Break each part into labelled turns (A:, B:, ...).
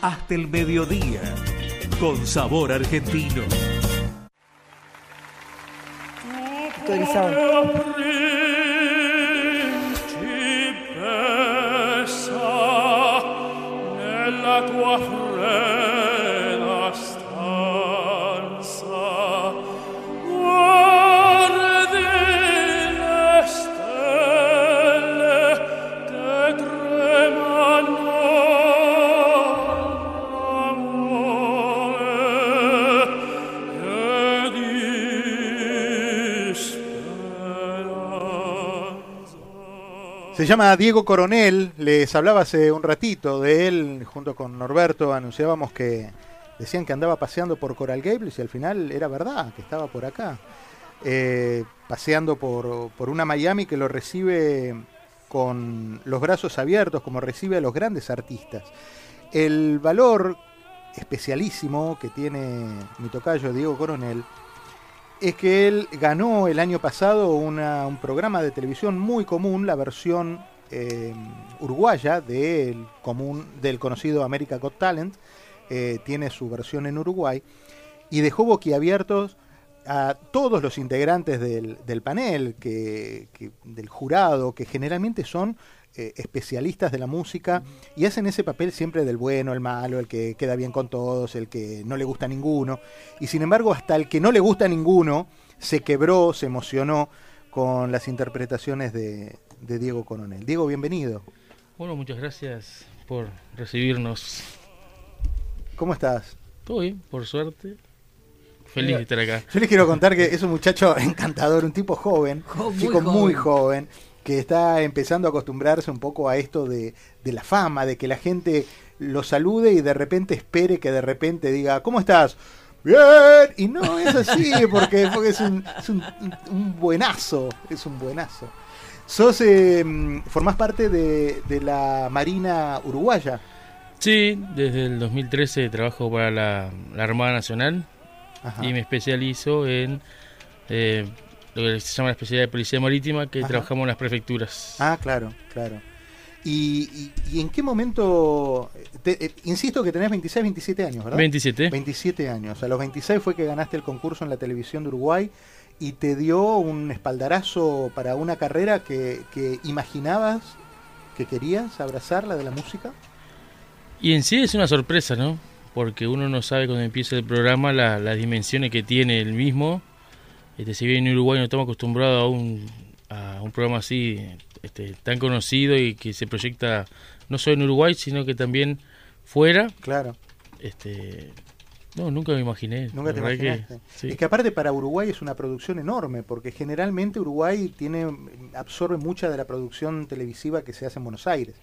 A: hasta el mediodía, con sabor argentino.
B: Se llama Diego Coronel, les hablaba hace un ratito de él, junto con Norberto, anunciábamos que decían que andaba paseando por Coral Gables y al final era verdad, que estaba por acá, eh, paseando por, por una Miami que lo recibe con los brazos abiertos, como recibe a los grandes artistas. El valor especialísimo que tiene mi tocayo Diego Coronel es que él ganó el año pasado un programa de televisión muy común, la versión eh, uruguaya del, común, del conocido America Got Talent, eh, tiene su versión en Uruguay, y dejó boquiabiertos a todos los integrantes del, panel, que, del jurado, que generalmente son eh, especialistas de la música y hacen ese papel siempre del bueno, el malo, el que queda bien con todos, el que no le gusta a ninguno. Y sin embargo, hasta el que no le gusta a ninguno se quebró, se emocionó con las interpretaciones de, Diego Coronel. Diego, bienvenido.
C: Bueno, muchas gracias por recibirnos.
B: ¿Cómo estás?
C: Todo bien, por suerte. Feliz de estar acá.
B: Yo les quiero contar que es un muchacho encantador, un tipo joven, un chico muy joven que está empezando a acostumbrarse un poco a esto de, la fama, de que la gente lo salude y de repente espere que de repente diga, ¿cómo estás? Bien, y no es así, porque, porque es, un, buenazo, es un buenazo. Sos, eh, formás parte de, la Marina Uruguaya.
C: Sí, desde el 2013 trabajo para la, Armada Nacional y me especializo en eh, lo que se llama la especialidad de policía marítima, que trabajamos en las prefecturas.
B: Ah, claro, claro. ¿Y, en qué momento, eh, insisto que tenés 26, 27 años, ¿verdad?
C: 27.
B: 27 años. A los 26 fue que ganaste el concurso en la televisión de Uruguay y te dio un espaldarazo para una carrera que, imaginabas que querías abrazar, la de la música.
C: Y en sí es una sorpresa, ¿no? Porque uno no sabe cuando empieza el programa las dimensiones que tiene el mismo este, si bien en Uruguay no estamos acostumbrados a un, a un programa así este, tan conocido y que se proyecta no solo en Uruguay, sino que también fuera.
B: Claro.
C: Este, no, nunca me imaginé.
B: Nunca te imaginaste. Es que aparte para Uruguay es una producción enorme, porque generalmente Uruguay tiene absorbe mucha de la producción televisiva que se hace en Buenos Aires.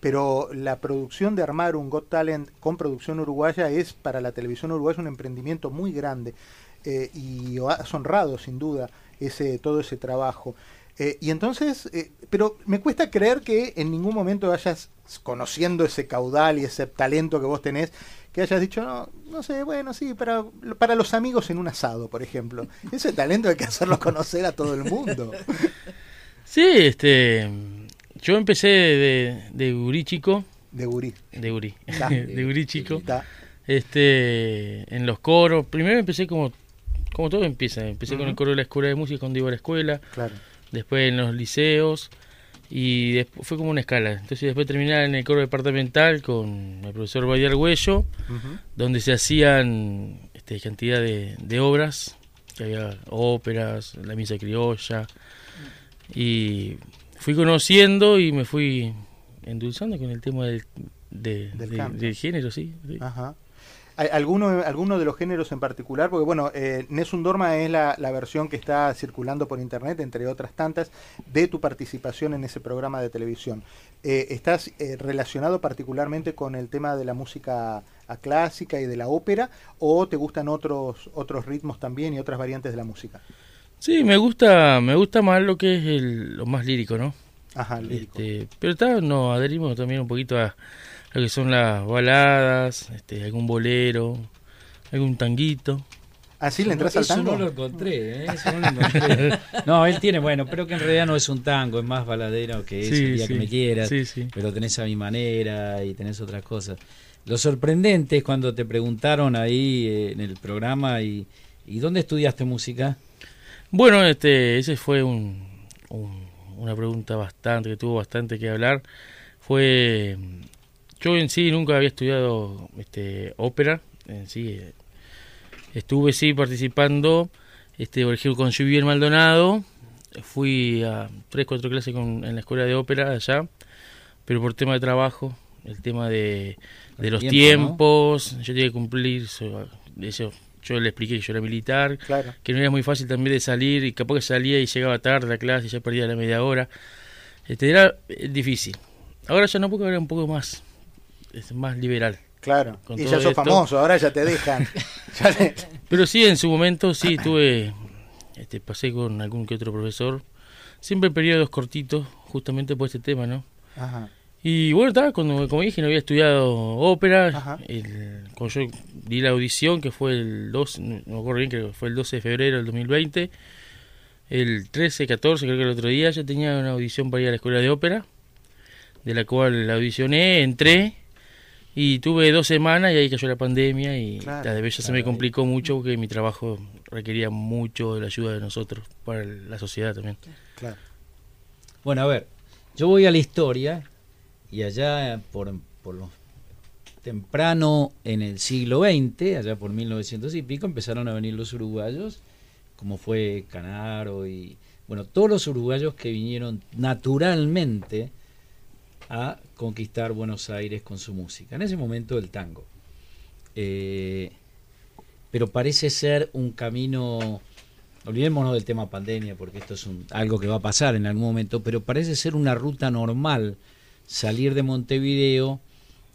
B: Pero la producción de armar un Got Talent con producción uruguaya es para la televisión uruguaya un emprendimiento muy grande. Eh, y has honrado sin duda ese, todo ese trabajo. Eh, y entonces, eh, pero me cuesta creer que en ningún momento vayas conociendo ese caudal y ese talento que vos tenés, que hayas dicho, no, no sé, bueno, sí, para, para los amigos en un asado, por ejemplo. Ese talento hay que hacerlo conocer a todo el mundo.
C: Sí, este, yo empecé de, de gurí chico.
B: De gurí.
C: De gurí. de gurí chico. Este, en los coros. Primero empecé como como todo empieza. Empecé con el coro de la escuela de música cuando iba a la escuela.
B: Claro.
C: Después en los liceos. Y después fue como una escala. Entonces después terminé en el coro departamental con el profesor Bayar Huello, donde se hacían este, cantidad de, obras, que había óperas, la misa criolla. Y fui conociendo y me fui endulzando con el tema del, del, género, sí.
B: Ajá. ¿Alguno, ¿Alguno de los géneros en particular? Porque bueno, eh, Nessun Dorma es la, versión que está circulando por internet, entre otras tantas, de tu participación en ese programa de televisión. Eh, ¿Estás eh, relacionado particularmente con el tema de la música clásica y de la ópera o te gustan otros, otros ritmos también y otras variantes de la música?
C: Sí, me gusta, me gusta más lo que es lo más lírico, ¿no?
B: Ajá, lírico.
C: Este, pero está, nos adherimos también un poquito a lo que son las baladas, este, algún bolero, algún tanguito.
B: ¿Así le entras
D: no,
B: al tango?
D: Eso no lo encontré, ¿eh? Eso no lo encontré. No, él tiene, bueno, pero que en realidad no es un tango, es más baladero que ese
C: Sí,
D: el día
C: sí.
D: que me quieras.
C: Sí, sí.
D: Pero tenés a mi manera y tenés otras cosas. Lo sorprendente es cuando te preguntaron ahí eh, en el programa y, ¿y dónde estudiaste música?
C: Bueno, este, ese fue un, un- una pregunta bastante, que tuvo bastante que hablar. Fue, yo en sí nunca había estudiado este, ópera, en sí. eh, Estuve sí participando, este, por ejemplo, con Juvier Maldonado. Fui a tres, cuatro clases con- en la escuela de ópera allá, pero por tema de trabajo, el tema de, de los
D: tiempo,
C: tiempos, yo tenía que cumplir, so- eso, yo le expliqué que yo era militar,
B: Claro.
C: que no era muy fácil también de salir y capaz que salía y llegaba tarde a clase y ya perdía la media hora. Este, era eh, difícil. Ahora ya no porque ahora es un poco más, es más liberal.
B: Claro.
C: Con
B: y ya sos
C: esto-
B: famoso, ahora ya te dejan. Ya le-
C: Pero sí, en su momento sí tuve, este, pasé con algún que otro profesor, siempre periodos cortitos, justamente por este tema, ¿no?
B: Ajá.
C: Y bueno, estaba, cuando, como dije, no había estudiado ópera.
B: Ajá.
C: El, cuando yo di la audición, que fue el 2, no me acuerdo bien, creo que fue el 12 de febrero del 2020. El 13, 14, creo que el otro día, yo tenía una audición para ir a la escuela de ópera, de la cual la audicioné, entré y tuve dos semanas y ahí cayó la pandemia y
B: Claro,
C: la de ya se me
D: ahí.
C: complicó mucho porque mi trabajo requería mucho de la ayuda de nosotros para la sociedad también.
B: Claro.
D: Bueno, a ver, yo voy a la historia y allá por, por lo temprano en el siglo XX, allá por 1900 y pico, empezaron a venir los uruguayos, como fue Canaro y, bueno, todos los uruguayos que vinieron naturalmente a conquistar Buenos Aires con su música. En ese momento el tango. Eh, pero parece ser un camino olvidémonos del tema pandemia porque esto es un- algo que va a pasar en algún momento, pero parece ser una ruta normal salir de Montevideo,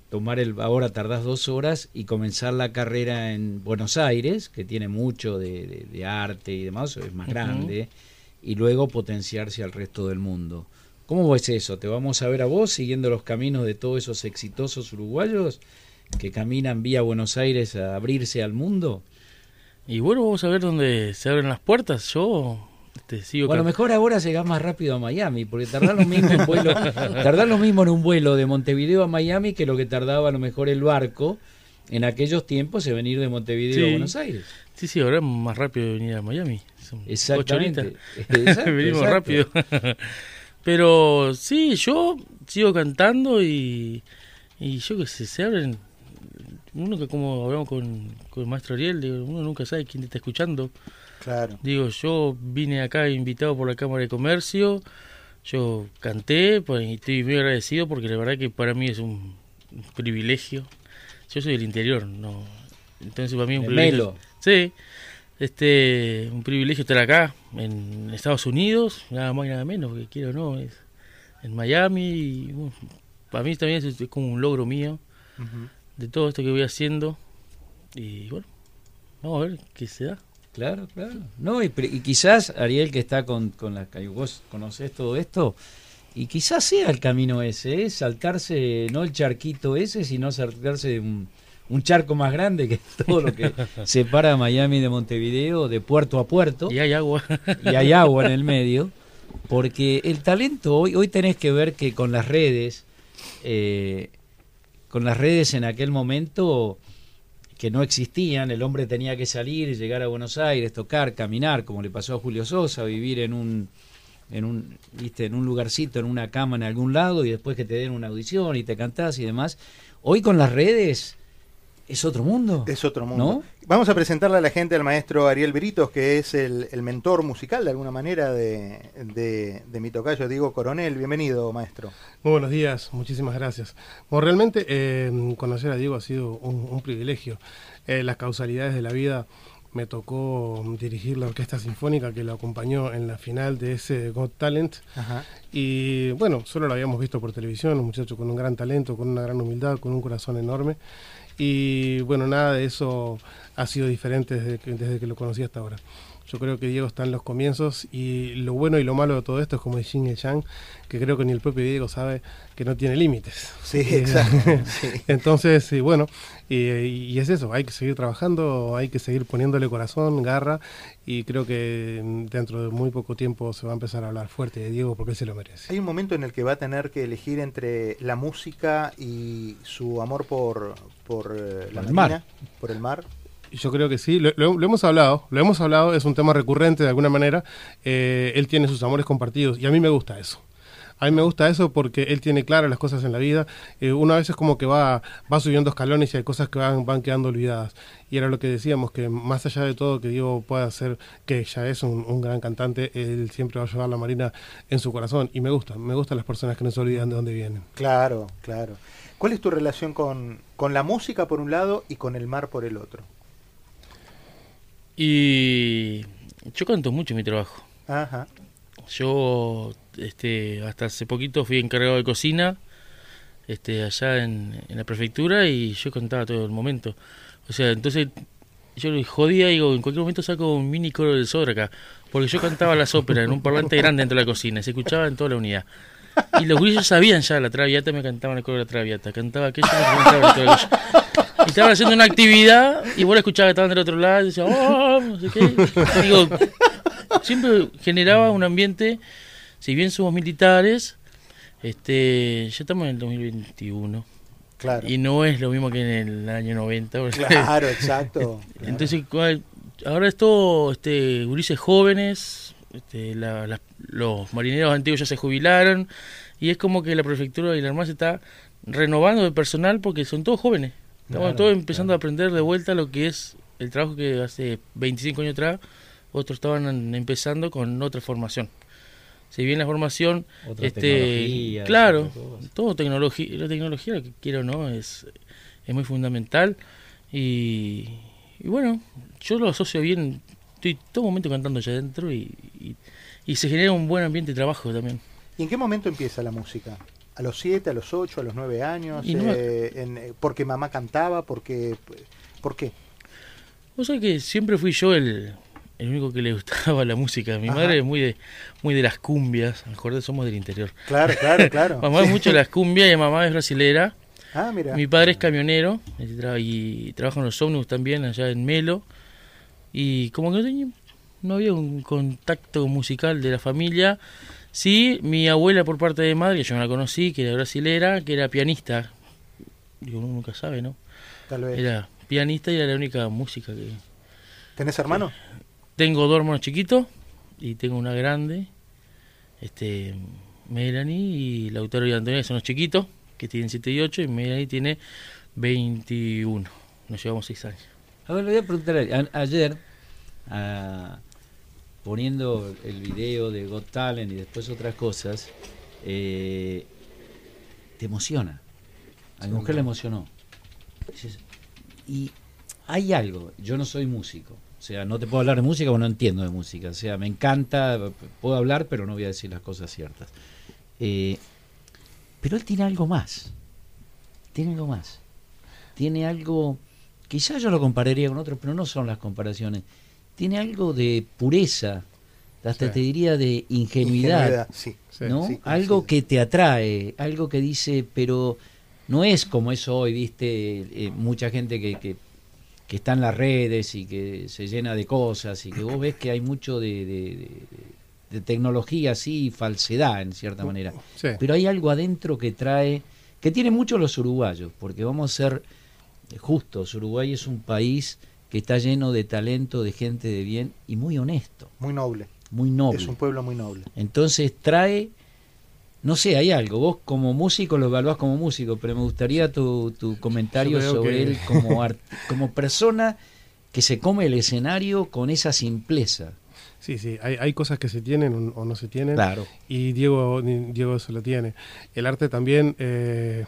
D: tomar el ahora tardás dos horas y comenzar la carrera en Buenos Aires, que tiene mucho de, de- de arte y demás, es más grande, y luego potenciarse al resto del mundo. ¿Cómo ves eso? ¿Te vamos a ver a vos siguiendo los caminos de todos esos exitosos uruguayos que caminan vía Buenos Aires a abrirse al mundo?
C: Y bueno, vamos a ver dónde se abren las puertas. Yo este, sigo
D: Bueno, mejor ahora llegás más rápido a Miami, porque tardás lo mismo en vuelo, lo mismo en un vuelo de Montevideo a Miami que lo que tardaba a lo mejor el barco en aquellos tiempos de venir de Montevideo a. Buenos Aires.
C: Sí, sí, ahora es más rápido venir a Miami. Son ocho
D: Exactamente.
C: horitas.
D: Exacto,
C: Venimos
D: exacto.
C: rápido. Pero sí, yo sigo cantando y, y yo que sé, se abren. Uno que como hablamos con, con el maestro Ariel, digo, uno nunca sabe quién te está escuchando.
B: Claro.
C: Digo, yo vine acá invitado por la Cámara de Comercio, yo canté pues, y estoy muy agradecido porque la verdad que para mí es un, un privilegio. Yo soy del interior, no. Entonces para mí es un privilegio.
D: Melo.
C: Sí, este, un privilegio estar acá en Estados Unidos, nada más y nada menos, que quiero o no, es en Miami. Y, bueno, para mí también es, es como un logro mío de todo esto que voy haciendo. Y bueno, vamos a ver qué se da.
D: Claro, claro. No, y, y quizás Ariel que está con, con la que vos conocés todo esto, y quizás sea el camino ese, ¿eh? saltarse, no el charquito ese, sino saltarse de un, un charco más grande que todo lo que separa a Miami de Montevideo, de puerto a puerto,
C: Y hay agua.
D: y hay agua en el medio, porque el talento hoy, hoy tenés que ver que con las redes, eh, con las redes en aquel momento que no existían, el hombre tenía que salir, llegar a Buenos Aires, tocar, caminar, como le pasó a Julio Sosa, vivir en un en un viste en un lugarcito, en una cama en algún lado y después que te den una audición y te cantás y demás. Hoy con las redes es otro mundo.
B: Es otro mundo.
D: ¿No?
B: Vamos a presentarle a la gente al maestro Ariel Britos, que es el, el mentor musical de alguna manera de, de, de mi tocayo Diego Coronel. Bienvenido, maestro.
E: Muy buenos días, muchísimas gracias. Bueno, realmente eh, conocer a Diego ha sido un, un privilegio. Eh, las causalidades de la vida me tocó dirigir la orquesta sinfónica que lo acompañó en la final de ese Got Talent.
B: Ajá.
E: Y bueno, solo lo habíamos visto por televisión, un muchacho con un gran talento, con una gran humildad, con un corazón enorme. Y bueno, nada de eso ha sido diferente desde que, desde que lo conocí hasta ahora. Yo creo que Diego está en los comienzos y lo bueno y lo malo de todo esto es como el Yin y el Yang, que creo que ni el propio Diego sabe que no tiene límites.
B: Sí, exacto.
E: Entonces, bueno, y, es eso, hay que seguir trabajando, hay que seguir poniéndole corazón, garra, y creo que dentro de muy poco tiempo se va a empezar a hablar fuerte de Diego porque él se lo merece.
B: Hay un momento en el que va a tener que elegir entre la música y su amor por, por eh, la mar. por el mar.
E: Yo creo que sí, lo, hemos hablado, lo hemos hablado, es un tema recurrente de alguna manera. Eh, él tiene sus amores compartidos y a mí me gusta eso. A mí me gusta eso porque él tiene claras las cosas en la vida. Eh, una vez es como que va, va subiendo escalones y hay cosas que van, van quedando olvidadas. Y era lo que decíamos, que más allá de todo que Diego pueda ser, que ya es un, gran cantante, él siempre va a llevar la Marina en su corazón. Y me gusta, me gustan las personas que no se olvidan de dónde vienen.
B: Claro, claro. ¿Cuál es tu relación con, con la música por un lado y con el mar por el otro?
C: Y yo canto mucho en mi trabajo. Ajá. Yo este, hasta hace poquito fui encargado de cocina este, allá en, la prefectura y yo cantaba todo el momento. O sea, entonces yo le jodía, digo, en cualquier momento saco un mini coro del Sodra acá, porque yo cantaba las óperas en un parlante grande dentro de la cocina, se escuchaba en toda la unidad. Y los grillos sabían ya la traviata, me cantaban el coro de la traviata, cantaba aquello, me cantaba el y estaban haciendo una actividad y vos la escuchabas que estaban del otro lado y decía, oh, no sé qué. Digo, siempre generaba un ambiente, si bien somos militares, este, ya estamos en el 2021. Claro. Y no es lo mismo que en el año 90.
B: Claro, exacto.
C: Entonces, ahora es todo este, gurises jóvenes, este, los marineros antiguos ya se jubilaron, y es como que la prefectura y la armada se está renovando de personal porque son todos jóvenes. Estamos todos empezando a aprender de vuelta lo que es el trabajo que hace 25 años atrás otros estaban empezando con otra formación. Si bien la formación, este, claro, todo tecnología, la tecnología, lo que quiero no, es, es muy fundamental y, bueno, yo lo asocio bien, estoy todo momento cantando allá adentro y, y, se genera un buen ambiente de trabajo también.
B: ¿Y en qué momento empieza la música? ¿A los 7, a los 8, a los 9 años? Eh, eh, ¿Porque mamá cantaba? Porque, ¿Por qué?
C: Vos sabés que siempre fui yo el, el único que le gustaba la música. Mi madre es muy de, muy de las cumbias, mejor somos del interior.
B: Claro, claro, claro.
C: mamá es mucho de las cumbias y mamá es brasilera.
B: Ah, mira.
C: Mi padre es camionero y trabaja en los ómnibus también allá en Melo. Y como que no había un contacto musical de la familia Sí, mi abuela por parte de madre, yo no la conocí, que era brasilera, que era pianista. Digo, uno nunca sabe, ¿no?
B: Tal vez.
C: Era pianista y era la única música que...
B: ¿Tenés hermanos?
C: Tengo dos hermanos chiquitos y tengo una grande, este Melanie y Lautaro y Antonio, son los chiquitos, que tienen 7 y 8, y Melanie tiene 21. Nos llevamos 6 años.
D: A ver, le voy a preguntar, ayer, a, poniendo el video de Got Talent y después otras cosas, eh, te emociona. A mi mujer le emocionó. Y hay algo, yo no soy músico, o sea, no te puedo hablar de música porque no entiendo de música, o sea, me encanta, puedo hablar, pero no voy a decir las cosas ciertas. Eh, pero él tiene algo más, tiene algo más, tiene algo, quizás yo lo compararía con otros, pero no son las comparaciones tiene algo de pureza, hasta te diría de ingenuidad, ¿no? algo que te atrae, algo que dice, pero no es como eso hoy, viste, eh, mucha gente que, que, está en las redes y que se llena de cosas y que vos ves que hay mucho de, de, tecnología así, falsedad en cierta manera. Pero hay algo adentro que trae, que tiene mucho los uruguayos, porque vamos a ser justos, Uruguay es un país que está lleno de talento, de gente de bien y muy honesto.
B: Muy noble.
D: Muy noble.
B: Es un pueblo muy noble.
D: Entonces trae, no sé, hay algo, vos como músico lo evaluás como músico, pero me gustaría tu, tu comentario sobre él como, como persona que se come el escenario con esa simpleza.
E: Sí, sí, hay, hay cosas que se tienen o no se tienen.
D: Claro.
E: Y Diego, Diego eso lo tiene. El arte también, eh,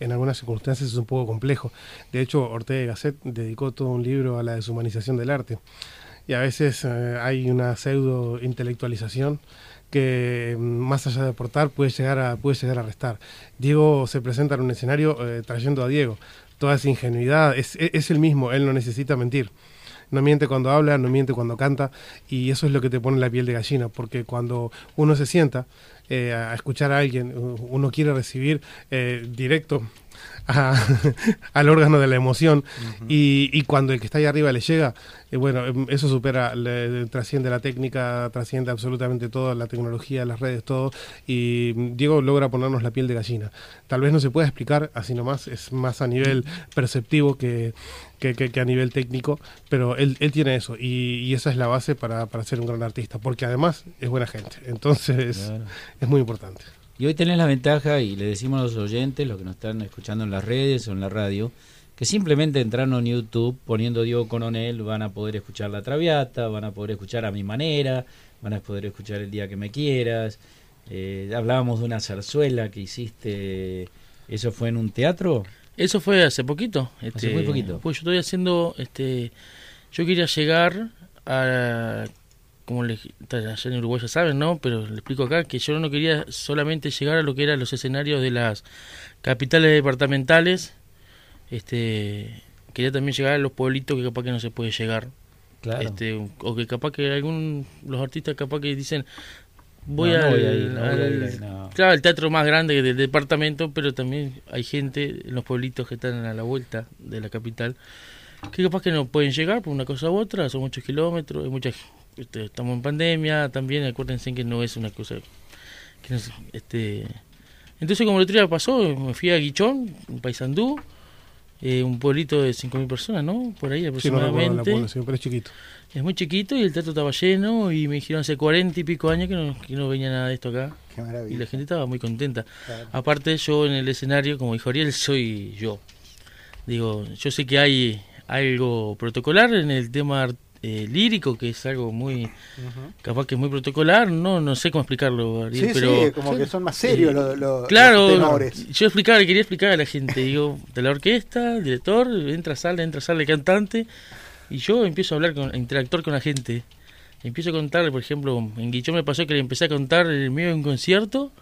E: en algunas circunstancias es un poco complejo. De hecho, Ortega Gasset dedicó todo un libro a la deshumanización del arte. Y a veces eh, hay una pseudo intelectualización que mm, más allá de aportar puede llegar a, puede llegar a restar. Diego se presenta en un escenario eh, trayendo a Diego. Toda esa ingenuidad, es, es, el mismo, él no necesita mentir. No miente cuando habla, no miente cuando canta, y eso es lo que te pone la piel de gallina, porque cuando uno se sienta eh, a escuchar a alguien, uno quiere recibir eh, directo al órgano de la emoción. Y, y, cuando el que está ahí arriba le llega, eh, bueno, em, eso supera, le, trasciende la técnica, trasciende absolutamente todo, la tecnología, las redes, todo, y Diego logra ponernos la piel de gallina. Tal vez no se pueda explicar así nomás, es más a nivel perceptivo que, que, a nivel técnico, pero él, él tiene eso. Y, y, esa es la base para, para ser un gran artista, porque además es buena gente, entonces es muy importante.
D: Y hoy tenés la ventaja, y le decimos a los oyentes, los que nos están escuchando en las redes o en la radio, que simplemente entrando en YouTube, poniendo Diego Coronel, van a poder escuchar La Traviata, van a poder escuchar a mi manera, van a poder escuchar El Día que me quieras. Eh, hablábamos de una zarzuela que hiciste, ¿eso fue en un teatro?
C: Eso fue hace poquito.
D: hace muy este, poquito.
C: Pues yo estoy haciendo, este, yo quería llegar a como le, allá en Uruguay ya saben, ¿no? Pero le explico acá que yo no quería solamente llegar a lo que eran los escenarios de las capitales departamentales, este quería también llegar a los pueblitos que capaz que no se puede llegar.
D: Claro.
C: Este, o que capaz que algún los artistas capaz que dicen voy al, claro, el teatro más grande del departamento, pero también hay gente en los pueblitos que están a la vuelta de la capital que capaz que no pueden llegar por una cosa u otra, son muchos kilómetros, hay mucha este, estamos en pandemia también, acuérdense que no es una cosa que este entonces como el otro día pasó, me fui a Guichón, un paisandú, eh, un pueblito de 5.000 personas, ¿no? Por ahí aproximadamente.
E: es chiquito.
C: Es muy chiquito y el teatro estaba lleno y me dijeron hace 40 y pico años que no, que no venía nada de esto acá. y la gente estaba muy contenta. Aparte yo en el escenario, como dijo Ariel, soy yo. Digo, yo sé que hay algo protocolar en el tema eh, lírico, que es algo muy, capaz que es muy protocolar, no no sé cómo explicarlo, pero
B: sí, como que son más serios eh, los,
C: claro, tenores. Yo explicaba, quería explicar a la gente, digo, de la orquesta, el director, entra, sale, entra, sale, cantante, y yo empiezo a hablar, con, a interactuar con la gente. Empiezo a contar, por ejemplo, en Guichón me pasó que le empecé a contar el medio de un concierto,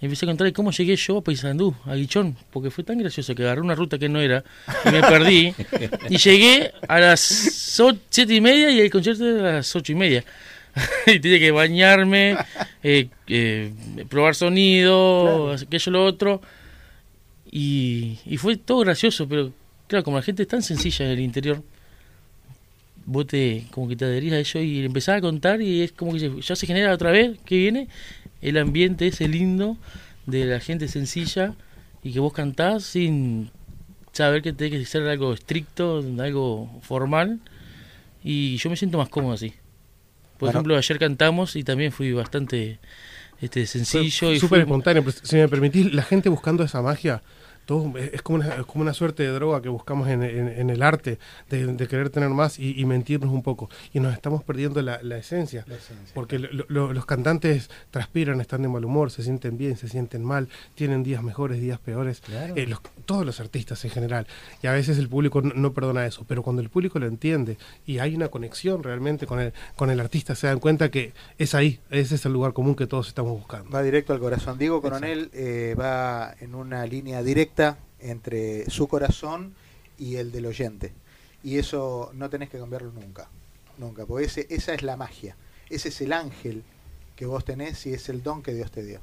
C: empecé a contar cómo llegué yo a Paysandú, a Guichón, porque fue tan gracioso que agarré una ruta que no era y me perdí. y llegué a las siete y media y el concierto era a las ocho y media. y tenía que bañarme, eh, eh, probar sonido, aquello, lo otro. Y, y fue todo gracioso, pero claro, como la gente es tan sencilla en el interior, vos te, como que te adherís a ello y empezás a contar y es como que ya se genera otra vez que viene el ambiente ese lindo de la gente sencilla y que vos cantás sin saber que tiene que ser algo estricto, algo formal y yo me siento más cómodo así. Por ejemplo, ayer cantamos y también fui bastante este sencillo y
E: súper espontáneo, si me permitís, la gente buscando esa magia es como una, como una suerte de droga que buscamos en, el arte, de, querer tener más y, mentirnos un poco. Y nos estamos perdiendo la, esencia, porque los cantantes transpiran, están de mal humor, se sienten bien, se sienten mal, tienen días mejores, días peores, eh, todos los artistas en general. Y a veces el público no, perdona eso, pero cuando el público lo entiende y hay una conexión realmente con el, con el artista, se dan cuenta que es ahí, ese es el lugar común que todos estamos buscando.
B: Va directo al corazón. Diego Coronel eh, va en una línea directa entre su corazón y el del oyente. Y eso no tenés que cambiarlo nunca, nunca, porque ese, esa es la magia, ese es el ángel que vos tenés y es el don que Dios te dio.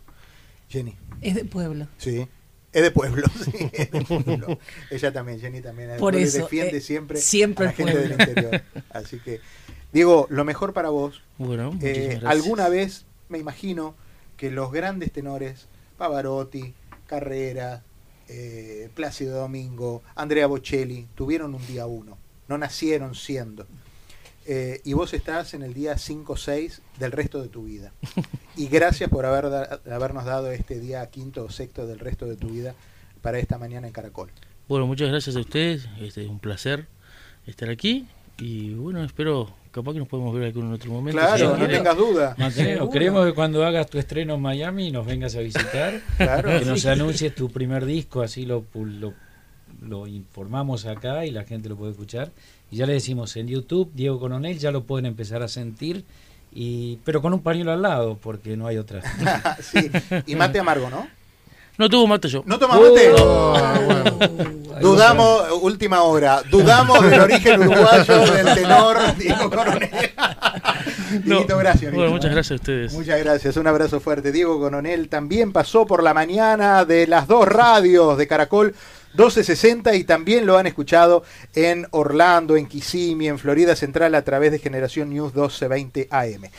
B: Jenny.
F: Es de pueblo.
B: Sí. Es de pueblo, sí, es de pueblo. Ella también, Jenny también
F: Por eso,
B: defiende eh, siempre,
F: siempre
B: a la gente del interior. Así que, Diego, lo mejor para vos.
C: Bueno,
B: eh, alguna vez me imagino que los grandes tenores, Pavarotti, Carrera, eh, Plácido Domingo, Andrea Bocelli, tuvieron un día uno, no nacieron siendo. Eh, y vos estás en el día 5-6 del resto de tu vida. Y gracias por haber habernos dado este día quinto o sexto del resto de tu vida para esta mañana en Caracol.
C: Bueno, muchas gracias a ustedes, este, es un placer estar aquí y bueno, espero capaz que nos podemos ver en otro momento.
B: Claro, no tengas duda.
D: Queremos que cuando hagas tu estreno en Miami nos vengas a visitar, que nos anuncies tu primer disco, así lo, lo, informamos acá y la gente lo puede escuchar. Y ya le decimos en YouTube, Diego Coronel, ya lo pueden empezar a sentir. Y, pero con un pañuelo al lado, porque no hay otra.
B: sí, y mate amargo, ¿no?
C: No tuvo mate yo.
B: ¿No toma mate?
E: Bueno.
B: Dudamos, última hora, dudamos del origen uruguayo del tenor Diego Coronel.
C: No.
B: Dieguito, gracias.
C: Bueno, muchas gracias a ustedes.
B: Muchas gracias, un abrazo fuerte. Diego Coronel también pasó por la mañana de las dos radios de Caracol 1260 y también lo han escuchado en Orlando, en Kissimmee, en Florida Central a través de Generación News 1220 AM.